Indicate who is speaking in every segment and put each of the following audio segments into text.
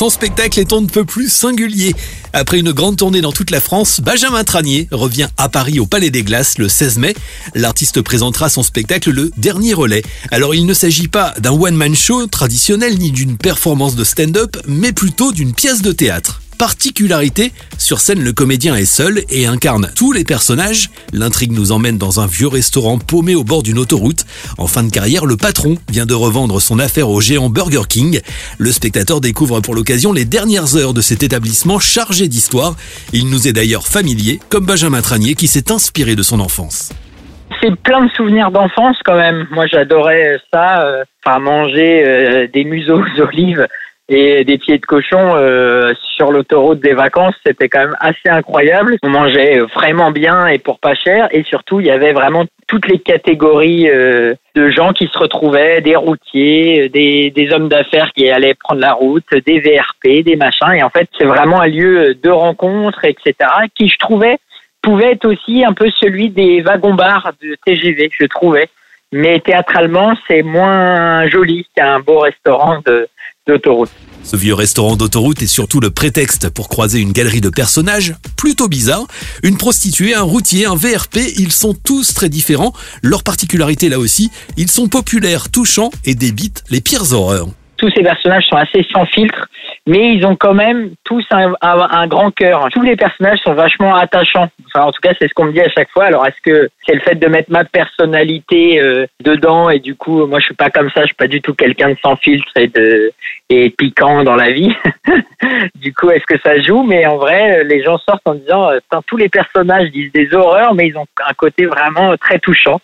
Speaker 1: Son spectacle est on ne peut plus singulier. Après une grande tournée dans toute la France, Benjamin Tranier revient à Paris au Palais des Glaces le 16 mai. L'artiste présentera son spectacle le dernier relais. Alors il ne s'agit pas d'un one-man show traditionnel ni d'une performance de stand-up, mais plutôt d'une pièce de théâtre particularité, sur scène le comédien est seul et incarne tous les personnages. L'intrigue nous emmène dans un vieux restaurant paumé au bord d'une autoroute. En fin de carrière, le patron vient de revendre son affaire au géant Burger King. Le spectateur découvre pour l'occasion les dernières heures de cet établissement chargé d'histoire. Il nous est d'ailleurs familier, comme Benjamin Tranier qui s'est inspiré de son enfance
Speaker 2: c'est plein de souvenirs d'enfance quand même. Moi, j'adorais ça, euh, enfin manger euh, des museaux d'olives et des pieds de cochon euh, sur l'autoroute des vacances, c'était quand même assez incroyable. On mangeait vraiment bien et pour pas cher et surtout il y avait vraiment toutes les catégories euh, de gens qui se retrouvaient, des routiers, des, des hommes d'affaires qui allaient prendre la route, des VRP, des machins et en fait c'est vraiment un lieu de rencontre, etc. qui je trouvais pouvait être aussi un peu celui des wagons-bars de TGV, je trouvais. Mais théâtralement, c'est moins joli qu'un beau restaurant de, d'autoroute.
Speaker 1: Ce vieux restaurant d'autoroute est surtout le prétexte pour croiser une galerie de personnages plutôt bizarres. Une prostituée, un routier, un VRP, ils sont tous très différents. Leur particularité là aussi, ils sont populaires, touchants et débitent les pires horreurs.
Speaker 2: Tous ces personnages sont assez sans filtre mais ils ont quand même tous un, grand cœur. Tous les personnages sont vachement attachants. Enfin, en tout cas, c'est ce qu'on me dit à chaque fois. Alors, est-ce que c'est le fait de mettre ma personnalité euh, dedans et du coup, moi, je suis pas comme ça. Je suis pas du tout quelqu'un de sans filtre et de et piquant dans la vie. du coup, est-ce que ça joue? Mais en vrai, les gens sortent en disant, euh, tous les personnages disent des horreurs, mais ils ont un côté vraiment très touchant.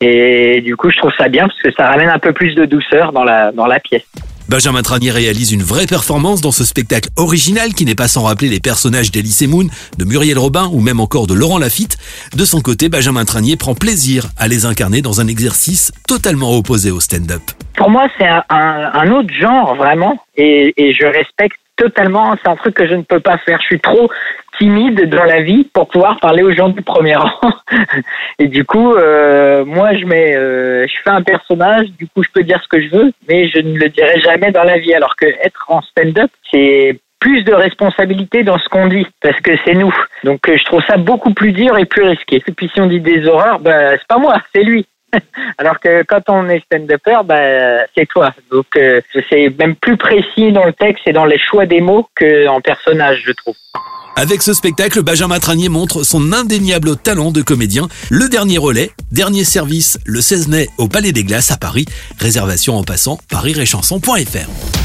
Speaker 2: Et du coup, je trouve ça bien parce que ça ramène un peu plus de douceur dans la dans la pièce.
Speaker 1: Benjamin Tranier réalise une vraie performance dans ce spectacle original qui n'est pas sans rappeler les personnages d'Elysée Moon, de Muriel Robin ou même encore de Laurent Lafitte. De son côté, Benjamin Tranier prend plaisir à les incarner dans un exercice totalement opposé au stand-up.
Speaker 2: Pour moi, c'est un, autre genre vraiment et, et je respecte totalement. C'est un truc que je ne peux pas faire. Je suis trop timide dans la vie pour pouvoir parler aux gens du premier rang. et du coup, euh, moi, je mets, euh, je fais un personnage. Du coup, je peux dire ce que je veux, mais je ne le dirai jamais dans la vie. Alors que être en stand-up, c'est plus de responsabilité dans ce qu'on dit parce que c'est nous. Donc, euh, je trouve ça beaucoup plus dur et plus risqué. Et puis, si on dit des horreurs, ben, c'est pas moi, c'est lui. Alors que quand on est stand-upper, ben, c'est toi. Donc c'est même plus précis dans le texte et dans les choix des mots qu'en personnage, je trouve.
Speaker 1: Avec ce spectacle, Benjamin Tranier montre son indéniable talent de comédien. Le dernier relais, dernier service, le 16 mai au Palais des Glaces à Paris. Réservation en passant par iréchanson.fr.